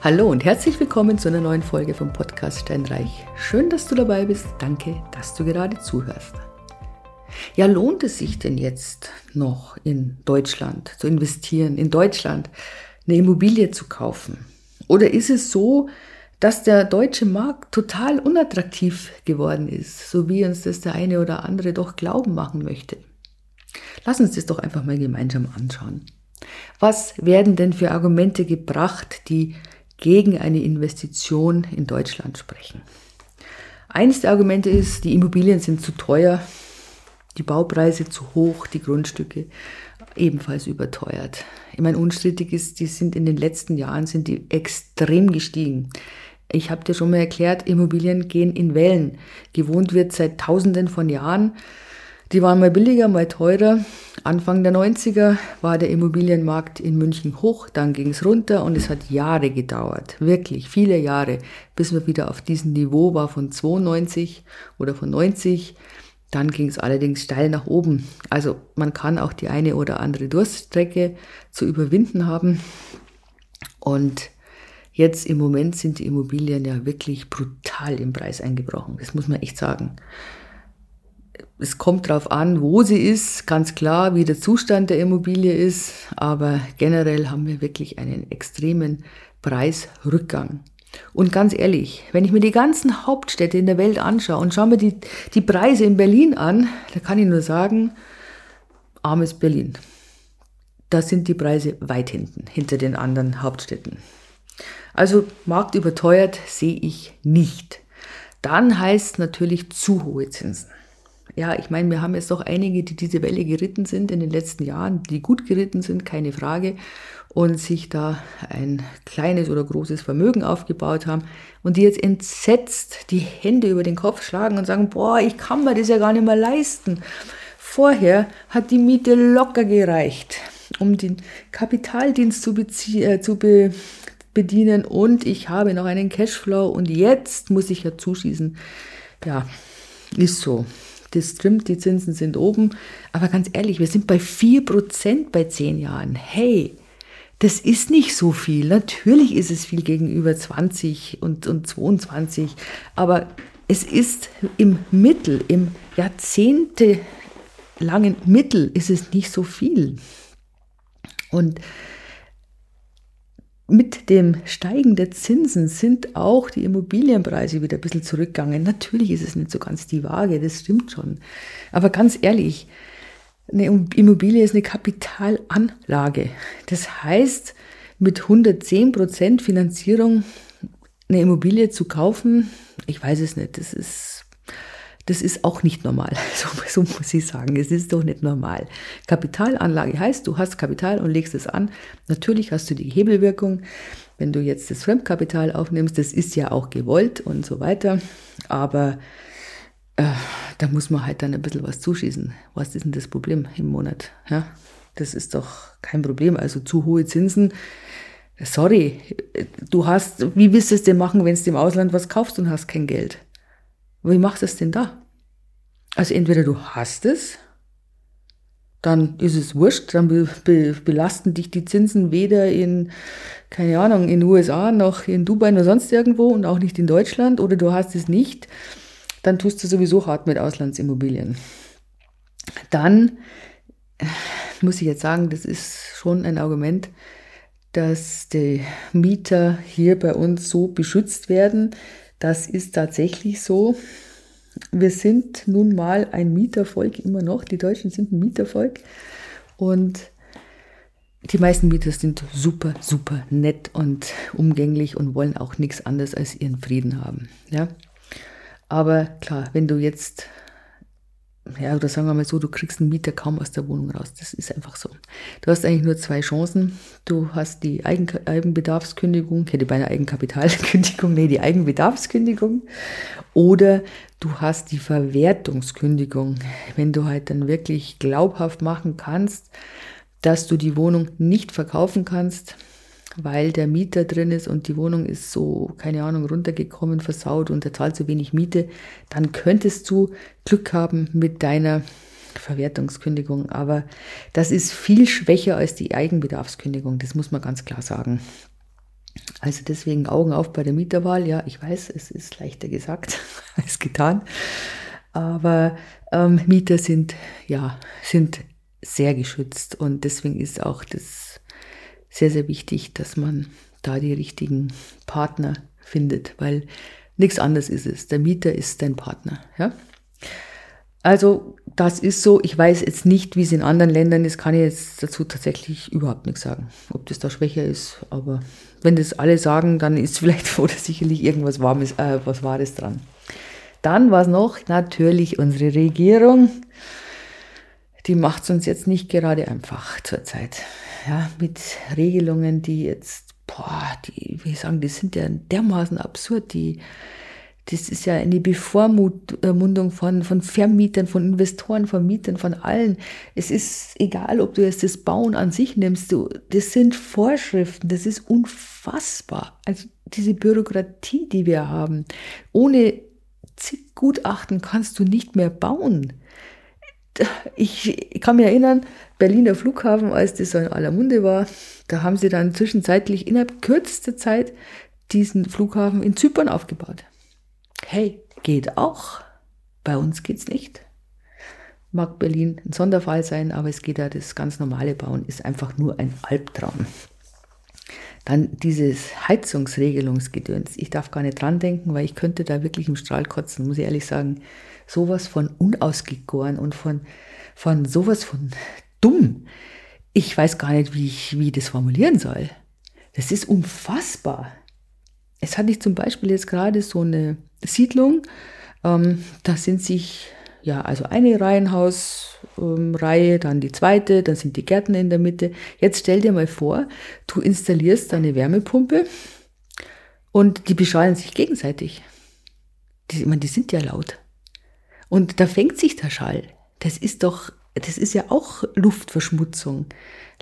Hallo und herzlich willkommen zu einer neuen Folge vom Podcast Steinreich. Schön, dass du dabei bist. Danke, dass du gerade zuhörst. Ja, lohnt es sich denn jetzt noch in Deutschland zu investieren, in Deutschland eine Immobilie zu kaufen? Oder ist es so, dass der deutsche Markt total unattraktiv geworden ist, so wie uns das der eine oder andere doch glauben machen möchte? Lass uns das doch einfach mal gemeinsam anschauen. Was werden denn für Argumente gebracht, die gegen eine Investition in Deutschland sprechen? Eines der Argumente ist, die Immobilien sind zu teuer, die Baupreise zu hoch, die Grundstücke ebenfalls überteuert. Ich meine, unstrittig ist, die sind in den letzten Jahren sind die extrem gestiegen. Ich habe dir schon mal erklärt, Immobilien gehen in Wellen. Gewohnt wird seit Tausenden von Jahren. Die waren mal billiger, mal teurer. Anfang der 90er war der Immobilienmarkt in München hoch, dann ging es runter und es hat Jahre gedauert, wirklich viele Jahre, bis man wieder auf diesem Niveau war von 92 oder von 90. Dann ging es allerdings steil nach oben. Also man kann auch die eine oder andere Durststrecke zu überwinden haben. Und jetzt im Moment sind die Immobilien ja wirklich brutal im Preis eingebrochen. Das muss man echt sagen es kommt darauf an, wo sie ist, ganz klar, wie der Zustand der Immobilie ist, aber generell haben wir wirklich einen extremen Preisrückgang. Und ganz ehrlich, wenn ich mir die ganzen Hauptstädte in der Welt anschaue und schaue mir die, die Preise in Berlin an, da kann ich nur sagen, armes Berlin. Da sind die Preise weit hinten, hinter den anderen Hauptstädten. Also Markt überteuert sehe ich nicht. Dann heißt natürlich zu hohe Zinsen ja, ich meine, wir haben jetzt doch einige, die diese Welle geritten sind in den letzten Jahren, die gut geritten sind, keine Frage, und sich da ein kleines oder großes Vermögen aufgebaut haben und die jetzt entsetzt die Hände über den Kopf schlagen und sagen, boah, ich kann mir das ja gar nicht mehr leisten. Vorher hat die Miete locker gereicht, um den Kapitaldienst zu, äh, zu be bedienen und ich habe noch einen Cashflow und jetzt muss ich ja zuschießen. Ja, ist so das stimmt, die Zinsen sind oben. Aber ganz ehrlich, wir sind bei 4% bei 10 Jahren. Hey, das ist nicht so viel. Natürlich ist es viel gegenüber 20 und, und 22. Aber es ist im Mittel, im jahrzehntelangen Mittel ist es nicht so viel. Und mit dem Steigen der Zinsen sind auch die Immobilienpreise wieder ein bisschen zurückgegangen. Natürlich ist es nicht so ganz die Waage, das stimmt schon. Aber ganz ehrlich, eine Immobilie ist eine Kapitalanlage. Das heißt, mit 110 Prozent Finanzierung eine Immobilie zu kaufen, ich weiß es nicht, das ist das ist auch nicht normal. So, so, muss ich sagen. Es ist doch nicht normal. Kapitalanlage heißt, du hast Kapital und legst es an. Natürlich hast du die Hebelwirkung. Wenn du jetzt das Fremdkapital aufnimmst, das ist ja auch gewollt und so weiter. Aber äh, da muss man halt dann ein bisschen was zuschießen. Was ist denn das Problem im Monat? Ja, das ist doch kein Problem. Also zu hohe Zinsen. Sorry, du hast, wie willst du es denn machen, wenn du im Ausland was kaufst und hast kein Geld? Wie machst du es denn da? Also entweder du hast es, dann ist es wurscht, dann be be belasten dich die Zinsen weder in, keine Ahnung, in USA noch in Dubai noch sonst irgendwo und auch nicht in Deutschland oder du hast es nicht, dann tust du sowieso hart mit Auslandsimmobilien. Dann muss ich jetzt sagen, das ist schon ein Argument, dass die Mieter hier bei uns so beschützt werden, das ist tatsächlich so. Wir sind nun mal ein Mietervolk immer noch. Die Deutschen sind ein Mietervolk. Und die meisten Mieter sind super, super nett und umgänglich und wollen auch nichts anderes als ihren Frieden haben. Ja? Aber klar, wenn du jetzt ja, oder sagen wir mal so, du kriegst einen Mieter kaum aus der Wohnung raus. Das ist einfach so. Du hast eigentlich nur zwei Chancen. Du hast die Eigen Eigenbedarfskündigung, hätte beinahe Eigenkapitalkündigung, nee, die Eigenbedarfskündigung. Oder du hast die Verwertungskündigung, wenn du halt dann wirklich glaubhaft machen kannst, dass du die Wohnung nicht verkaufen kannst, weil der Mieter drin ist und die Wohnung ist so, keine Ahnung, runtergekommen, versaut und er zahlt so wenig Miete, dann könntest du Glück haben mit deiner Verwertungskündigung. Aber das ist viel schwächer als die Eigenbedarfskündigung, das muss man ganz klar sagen. Also deswegen Augen auf bei der Mieterwahl. Ja, ich weiß, es ist leichter gesagt als getan. Aber ähm, Mieter sind, ja, sind sehr geschützt und deswegen ist auch das sehr, sehr wichtig, dass man da die richtigen Partner findet, weil nichts anderes ist es. Der Mieter ist dein Partner. Ja? Also das ist so. Ich weiß jetzt nicht, wie es in anderen Ländern ist, kann ich jetzt dazu tatsächlich überhaupt nichts sagen, ob das da schwächer ist. Aber wenn das alle sagen, dann ist vielleicht oder sicherlich irgendwas Warmes, äh, was Wahres dran. Dann war es noch natürlich unsere Regierung. Die macht es uns jetzt nicht gerade einfach zurzeit. Ja, mit Regelungen, die jetzt, boah, die, wie sagen, die sind ja dermaßen absurd, die, das ist ja eine Bevormundung von, von Vermietern, von Investoren, von Mietern, von allen. Es ist egal, ob du jetzt das Bauen an sich nimmst, du, das sind Vorschriften, das ist unfassbar. Also diese Bürokratie, die wir haben, ohne zig Gutachten kannst du nicht mehr bauen. Ich, ich kann mich erinnern, Berliner Flughafen, als das so in aller Munde war, da haben sie dann zwischenzeitlich innerhalb kürzester Zeit diesen Flughafen in Zypern aufgebaut. Hey, geht auch. Bei uns geht's nicht. Mag Berlin ein Sonderfall sein, aber es geht ja, das ganz normale Bauen ist einfach nur ein Albtraum. Dann dieses Heizungsregelungsgedöns. Ich darf gar nicht dran denken, weil ich könnte da wirklich im Strahl kotzen, muss ich ehrlich sagen. Sowas von unausgegoren und von, von sowas von dumm. Ich weiß gar nicht, wie ich, wie ich das formulieren soll. Das ist unfassbar. Es hatte ich zum Beispiel jetzt gerade so eine Siedlung, ähm, da sind sich ja, also eine Reihenhausreihe, ähm, dann die zweite, dann sind die Gärten in der Mitte. Jetzt stell dir mal vor, du installierst eine Wärmepumpe und die beschallen sich gegenseitig. Die, ich meine, die sind ja laut. Und da fängt sich der Schall. Das ist doch, das ist ja auch Luftverschmutzung.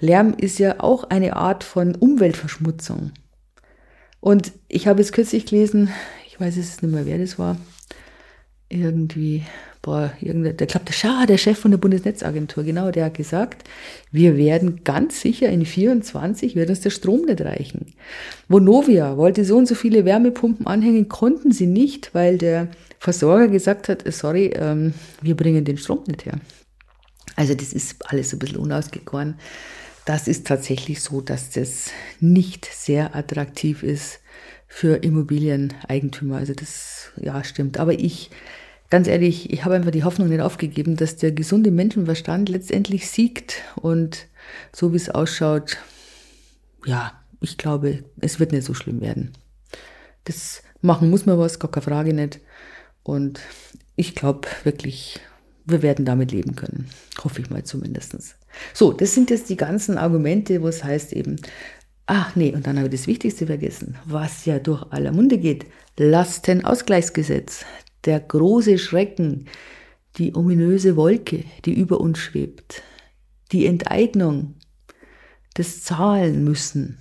Lärm ist ja auch eine Art von Umweltverschmutzung. Und ich habe es kürzlich gelesen, ich weiß es nicht mehr, wer das war, irgendwie boah, der glaubt, der Chef von der Bundesnetzagentur, genau, der hat gesagt, wir werden ganz sicher in 24 wird uns der Strom nicht reichen. Vonovia wollte so und so viele Wärmepumpen anhängen, konnten sie nicht, weil der Versorger gesagt hat, sorry, ähm, wir bringen den Strom nicht her. Also das ist alles ein bisschen unausgegoren. Das ist tatsächlich so, dass das nicht sehr attraktiv ist für Immobilieneigentümer. Also das, ja, stimmt. Aber ich ganz ehrlich, ich habe einfach die Hoffnung nicht aufgegeben, dass der gesunde Menschenverstand letztendlich siegt. Und so wie es ausschaut, ja, ich glaube, es wird nicht so schlimm werden. Das machen muss man was, gar keine Frage nicht. Und ich glaube wirklich, wir werden damit leben können. Hoffe ich mal zumindest. So, das sind jetzt die ganzen Argumente, wo es heißt eben, ach nee, und dann habe ich das Wichtigste vergessen, was ja durch aller Munde geht. Lastenausgleichsgesetz der große Schrecken, die ominöse Wolke, die über uns schwebt, die Enteignung, das Zahlen müssen.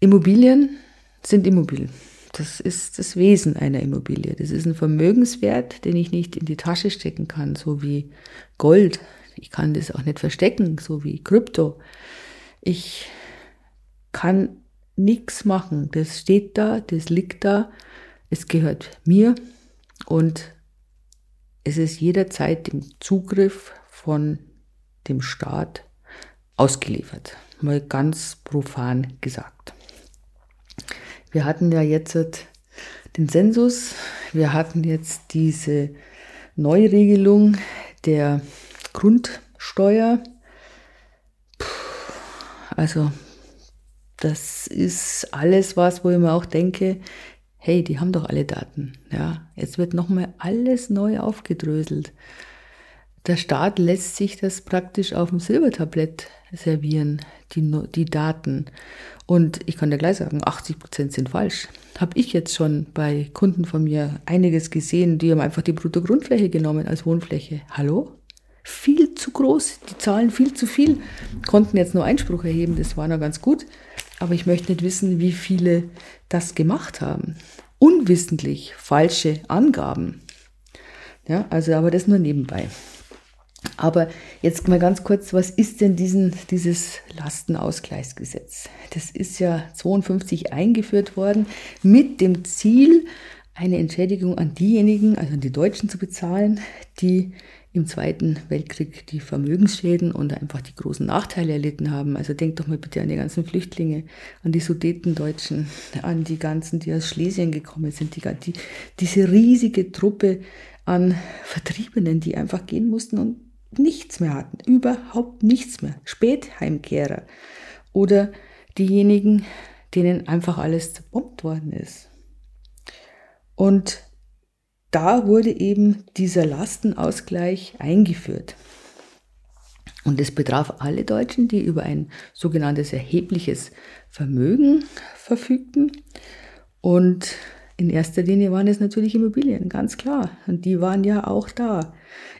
Immobilien sind Immobilien. Das ist das Wesen einer Immobilie. Das ist ein Vermögenswert, den ich nicht in die Tasche stecken kann, so wie Gold. Ich kann das auch nicht verstecken, so wie Krypto. Ich kann nichts machen. Das steht da, das liegt da es gehört mir und es ist jederzeit dem Zugriff von dem Staat ausgeliefert. Mal ganz profan gesagt. Wir hatten ja jetzt den Sensus, wir hatten jetzt diese Neuregelung der Grundsteuer. Also das ist alles was, wo ich mir auch denke, hey, die haben doch alle Daten. Ja, jetzt wird nochmal alles neu aufgedröselt. Der Staat lässt sich das praktisch auf dem Silbertablett servieren, die, die Daten. Und ich kann dir gleich sagen, 80 Prozent sind falsch. Habe ich jetzt schon bei Kunden von mir einiges gesehen, die haben einfach die Bruttogrundfläche genommen als Wohnfläche. Hallo? Viel zu groß, die zahlen viel zu viel, konnten jetzt nur Einspruch erheben, das war noch ganz gut. Aber ich möchte nicht wissen, wie viele das gemacht haben. Unwissentlich falsche Angaben. Ja, also aber das nur nebenbei. Aber jetzt mal ganz kurz, was ist denn diesen, dieses Lastenausgleichsgesetz? Das ist ja 52 eingeführt worden mit dem Ziel, eine Entschädigung an diejenigen, also an die Deutschen zu bezahlen, die im Zweiten Weltkrieg die Vermögensschäden und einfach die großen Nachteile erlitten haben. Also denkt doch mal bitte an die ganzen Flüchtlinge, an die Sudetendeutschen, an die ganzen, die aus Schlesien gekommen sind, die, die, diese riesige Truppe an Vertriebenen, die einfach gehen mussten und nichts mehr hatten, überhaupt nichts mehr. Spätheimkehrer oder diejenigen, denen einfach alles zerbombt worden ist. Und da wurde eben dieser Lastenausgleich eingeführt. Und es betraf alle Deutschen, die über ein sogenanntes erhebliches Vermögen verfügten. Und in erster Linie waren es natürlich Immobilien, ganz klar. Und die waren ja auch da.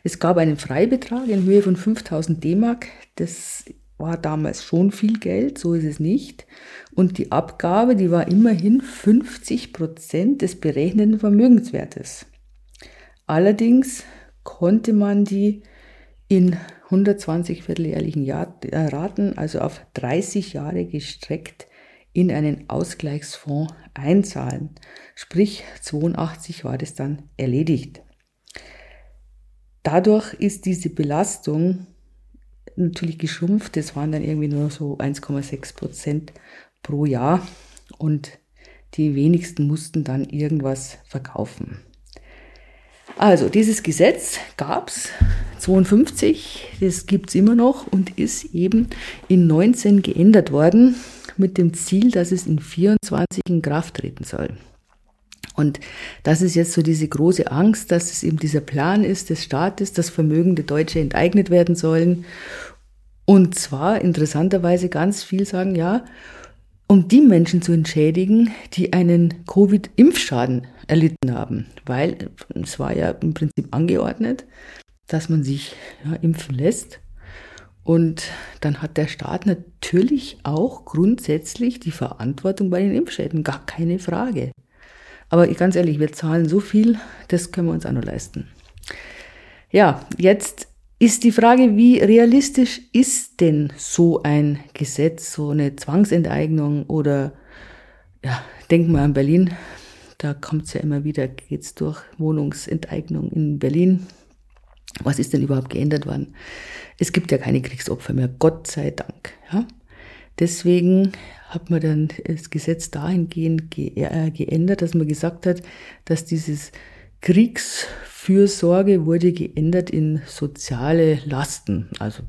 Es gab einen Freibetrag in Höhe von 5000 D-Mark. Das war damals schon viel Geld, so ist es nicht. Und die Abgabe, die war immerhin 50 Prozent des berechneten Vermögenswertes. Allerdings konnte man die in 120 vierteljährlichen äh, Raten, also auf 30 Jahre gestreckt, in einen Ausgleichsfonds einzahlen. Sprich, 82 war das dann erledigt. Dadurch ist diese Belastung natürlich geschrumpft. Das waren dann irgendwie nur so 1,6 Prozent pro Jahr und die wenigsten mussten dann irgendwas verkaufen. Also dieses Gesetz gab es 52, das gibt es immer noch und ist eben in 19 geändert worden mit dem Ziel, dass es in 24 in Kraft treten soll. Und das ist jetzt so diese große Angst, dass es eben dieser Plan ist des Staates, dass vermögende Deutsche enteignet werden sollen. Und zwar interessanterweise ganz viel sagen, ja, um die Menschen zu entschädigen, die einen Covid-Impfschaden erlitten haben. Weil es war ja im Prinzip angeordnet, dass man sich ja, impfen lässt. Und dann hat der Staat natürlich auch grundsätzlich die Verantwortung bei den Impfschäden, gar keine Frage. Aber ganz ehrlich, wir zahlen so viel, das können wir uns auch noch leisten. Ja, jetzt ist die Frage, wie realistisch ist denn so ein Gesetz, so eine Zwangsenteignung oder, ja, denken wir an Berlin, da kommt es ja immer wieder, geht es durch Wohnungsenteignung in Berlin. Was ist denn überhaupt geändert worden? Es gibt ja keine Kriegsopfer mehr, Gott sei Dank. Ja? Deswegen hat man dann das Gesetz dahingehend ge äh, geändert, dass man gesagt hat, dass dieses Kriegsfürsorge wurde geändert in soziale Lasten. Also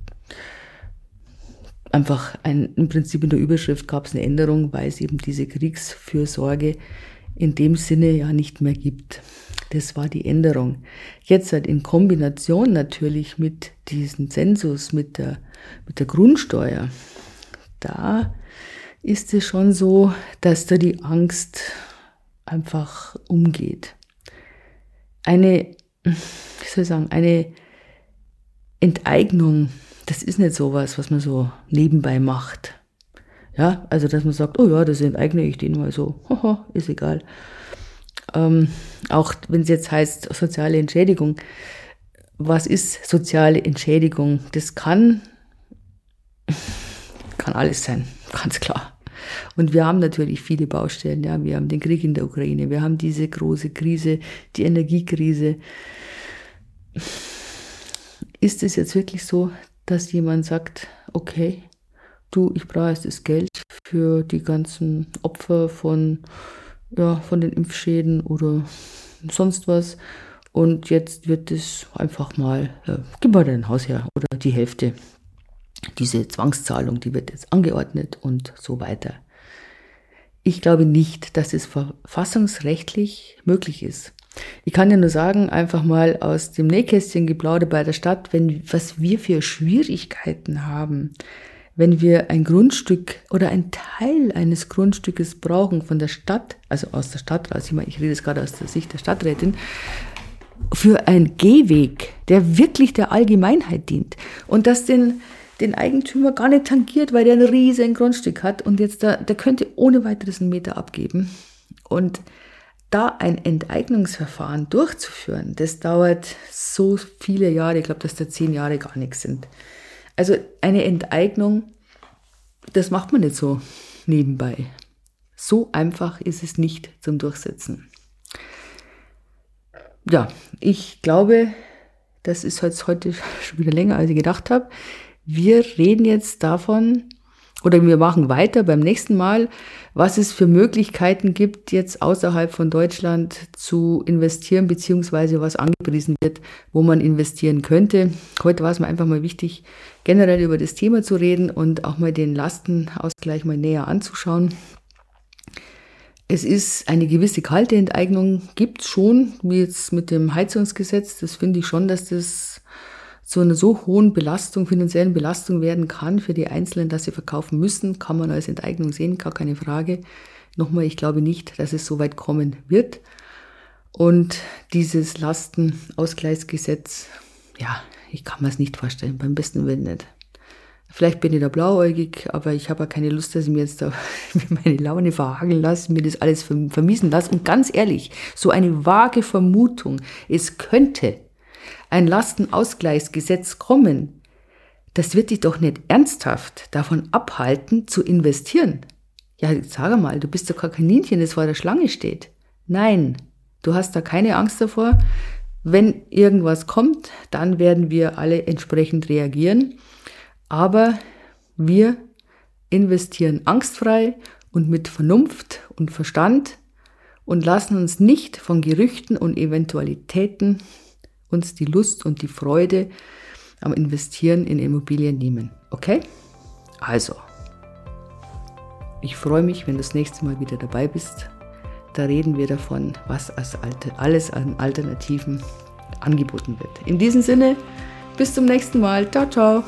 einfach ein, im Prinzip in der Überschrift gab es eine Änderung, weil es eben diese Kriegsfürsorge in dem Sinne ja nicht mehr gibt. Das war die Änderung. Jetzt halt in Kombination natürlich mit diesem Zensus, mit der, mit der Grundsteuer, da ist es schon so, dass da die Angst einfach umgeht. Eine, wie soll ich sagen, eine Enteignung, das ist nicht sowas, was man so nebenbei macht. Ja, also dass man sagt, oh ja, das enteigne ich den mal so, haha, ist egal. Ähm, auch wenn es jetzt heißt soziale Entschädigung, was ist soziale Entschädigung? Das kann, kann alles sein, ganz klar. Und wir haben natürlich viele Baustellen. Ja, wir haben den Krieg in der Ukraine, wir haben diese große Krise, die Energiekrise. Ist es jetzt wirklich so, dass jemand sagt, okay, du, ich brauche jetzt das Geld für die ganzen Opfer von, ja, von den Impfschäden oder sonst was. Und jetzt wird es einfach mal, äh, gib mal dein Haus her oder die Hälfte. Diese Zwangszahlung, die wird jetzt angeordnet und so weiter. Ich glaube nicht, dass es verfassungsrechtlich möglich ist. Ich kann ja nur sagen, einfach mal aus dem Nähkästchen geplaudert bei der Stadt, wenn, was wir für Schwierigkeiten haben, wenn wir ein Grundstück oder ein Teil eines Grundstückes brauchen von der Stadt, also aus der Stadt raus, ich meine, ich rede jetzt gerade aus der Sicht der Stadträtin, für einen Gehweg, der wirklich der Allgemeinheit dient und das den, den Eigentümer gar nicht tangiert, weil der ein riesen Grundstück hat und jetzt da, der könnte ohne weiteres einen Meter abgeben. Und da ein Enteignungsverfahren durchzuführen, das dauert so viele Jahre, ich glaube, dass da zehn Jahre gar nichts sind. Also eine Enteignung, das macht man nicht so nebenbei. So einfach ist es nicht zum Durchsetzen. Ja, ich glaube, das ist heute schon wieder länger, als ich gedacht habe. Wir reden jetzt davon, oder wir machen weiter beim nächsten Mal, was es für Möglichkeiten gibt, jetzt außerhalb von Deutschland zu investieren, beziehungsweise was angepriesen wird, wo man investieren könnte. Heute war es mir einfach mal wichtig, generell über das Thema zu reden und auch mal den Lastenausgleich mal näher anzuschauen. Es ist eine gewisse kalte Enteignung, gibt es schon, wie jetzt mit dem Heizungsgesetz. Das finde ich schon, dass das zu einer so hohen Belastung, finanziellen Belastung werden kann für die Einzelnen, dass sie verkaufen müssen, kann man als Enteignung sehen, gar keine Frage. Nochmal, ich glaube nicht, dass es so weit kommen wird. Und dieses Lastenausgleichsgesetz, ja, ich kann mir es nicht vorstellen, beim besten Willen nicht. Vielleicht bin ich da blauäugig, aber ich habe ja keine Lust, dass ich mir jetzt da meine Laune verhageln lasse, mir das alles vermiesen lasse. Und ganz ehrlich, so eine vage Vermutung, es könnte ein Lastenausgleichsgesetz kommen, das wird dich doch nicht ernsthaft davon abhalten, zu investieren. Ja, sag mal, du bist doch kein Kaninchen, das vor der Schlange steht. Nein, du hast da keine Angst davor. Wenn irgendwas kommt, dann werden wir alle entsprechend reagieren. Aber wir investieren angstfrei und mit Vernunft und Verstand und lassen uns nicht von Gerüchten und Eventualitäten uns die Lust und die Freude am Investieren in Immobilien nehmen. Okay? Also, ich freue mich, wenn du das nächste Mal wieder dabei bist. Da reden wir davon, was als alles an Alternativen angeboten wird. In diesem Sinne, bis zum nächsten Mal. Ciao, ciao.